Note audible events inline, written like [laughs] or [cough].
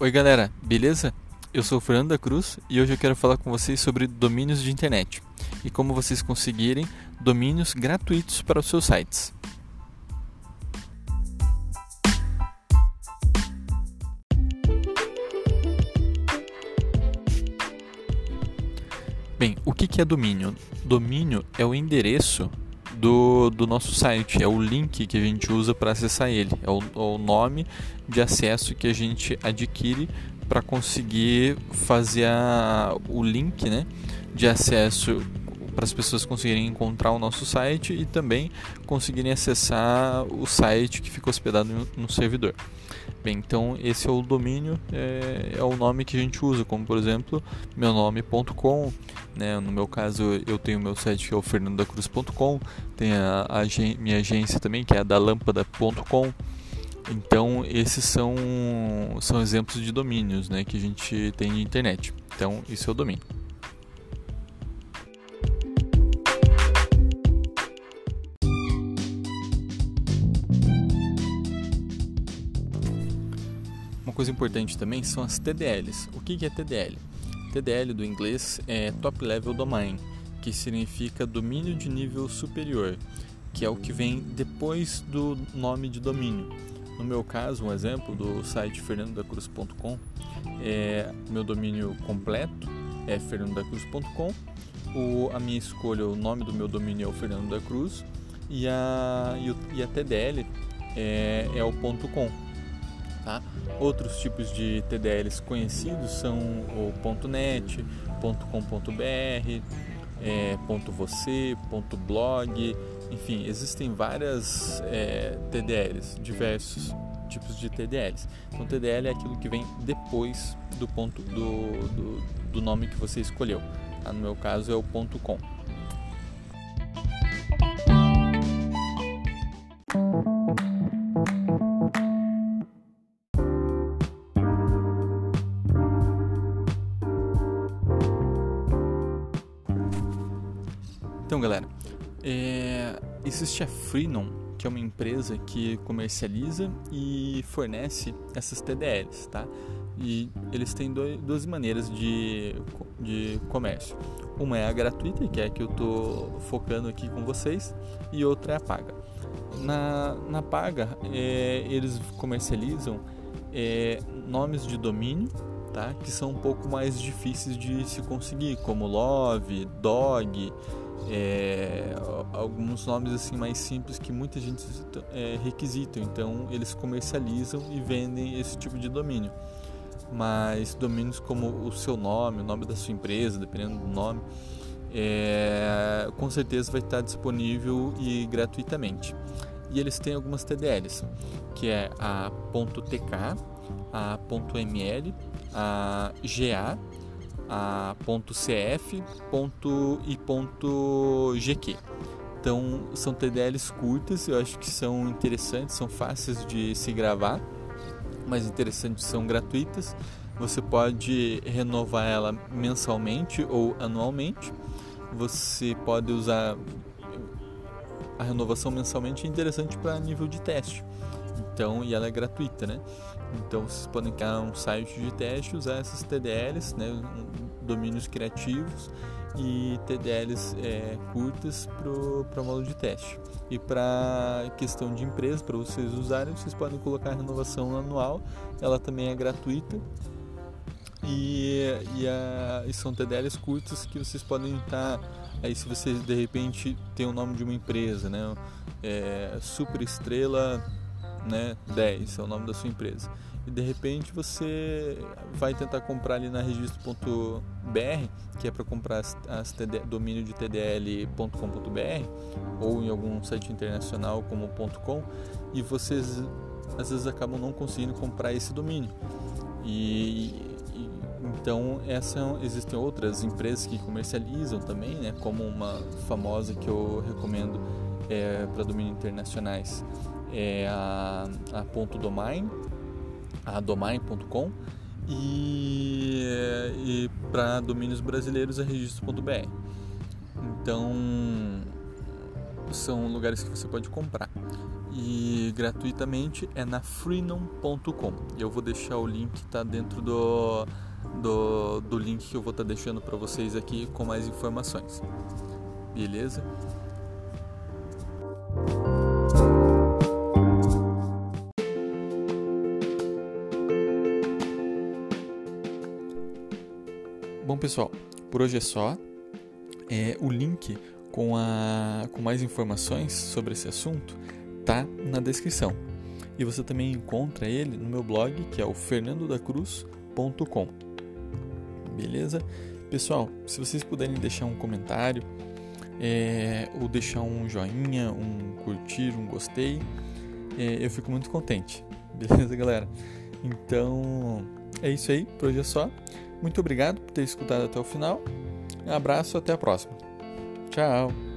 Oi galera, beleza? Eu sou o Fernando da Cruz e hoje eu quero falar com vocês sobre domínios de internet e como vocês conseguirem domínios gratuitos para os seus sites. Bem, o que é domínio? Domínio é o endereço do, do nosso site, é o link que a gente usa para acessar ele, é o, é o nome de acesso que a gente adquire para conseguir fazer a, o link né, de acesso para as pessoas conseguirem encontrar o nosso site e também conseguirem acessar o site que fica hospedado no, servidor. Bem, então esse é o domínio, é, é, o nome que a gente usa, como por exemplo, meu nome.com, né? no meu caso eu tenho meu site que é o fernandacruz.com, tem a, a, minha agência também que é a da lâmpada.com. Então esses são, são exemplos de domínios né, que a gente tem na internet. Então isso é o domínio. Uma coisa importante também são as TDLs. O que é TDL? TDL do inglês é Top Level Domain, que significa domínio de nível superior, que é o que vem depois do nome de domínio. No meu caso, um exemplo do site fernandodacruz.com é meu domínio completo é fernandodacruz.com. O, a minha escolha, o nome do meu domínio é o Fernando da Cruz e a, e, a TDL é, é o .com. Tá? Outros tipos de TDLs conhecidos são o .net, .com.br, é, .você, .blog, enfim, existem várias é, TDLs, diversos tipos de TDLs. Então, TDL é aquilo que vem depois do ponto do, do, do nome que você escolheu. Tá? No meu caso é o .com. Então, galera, é, existe a Freenom, que é uma empresa que comercializa e fornece essas TDLs, tá? E eles têm dois, duas maneiras de, de comércio. Uma é a gratuita, que é a que eu estou focando aqui com vocês, e outra é a paga. Na, na paga, é, eles comercializam é, nomes de domínio tá? que são um pouco mais difíceis de se conseguir, como Love, Dog, é, alguns nomes assim mais simples que muita gente é, requisita. Então eles comercializam e vendem esse tipo de domínio. Mas domínios como o seu nome, o nome da sua empresa, dependendo do nome, é, com certeza vai estar disponível e gratuitamente. E eles têm algumas TDLs, que é a .tk, a .ml, a GA, a .cf ponto e ponto .gq. Então são TDLs curtas, eu acho que são interessantes, são fáceis de se gravar, mas interessantes são gratuitas. Você pode renovar ela mensalmente ou anualmente. Você pode usar a renovação mensalmente é interessante para nível de teste. Então, e ela é gratuita, né? Então vocês podem criar um site de teste, usar essas TDLs, né, domínios criativos e TDLs é, curtas para o modo de teste. E para questão de empresa, para vocês usarem, vocês podem colocar a renovação anual, ela também é gratuita. E, e, a, e são TDLs curtas que vocês podem estar. Aí, se vocês de repente tem o nome de uma empresa, né? É, Super Estrela né, 10 é o nome da sua empresa. E de repente você vai tentar comprar ali na registro.br, que é para comprar as, as TD, domínio de tdl.com.br ou em algum site internacional como .com e vocês às vezes acabam não conseguindo comprar esse domínio. E, e então essa, existem outras empresas que comercializam também, né, como uma famosa que eu recomendo é, para domínios internacionais é a, a ponto domain, a domain.com e, e para domínios brasileiros é registro.br. Então são lugares que você pode comprar. E gratuitamente é na freenom.com. Eu vou deixar o link tá dentro do, do, do link que eu vou estar tá deixando para vocês aqui com mais informações. Beleza? Pessoal, por hoje é só. É, o link com, a, com mais informações sobre esse assunto tá na descrição. E você também encontra ele no meu blog, que é o fernandodacruz.com. Beleza? Pessoal, se vocês puderem deixar um comentário, é, ou deixar um joinha, um curtir, um gostei, é, eu fico muito contente. [laughs] Beleza, galera? Então, é isso aí, por hoje é só. Muito obrigado por ter escutado até o final. Um abraço, até a próxima. Tchau!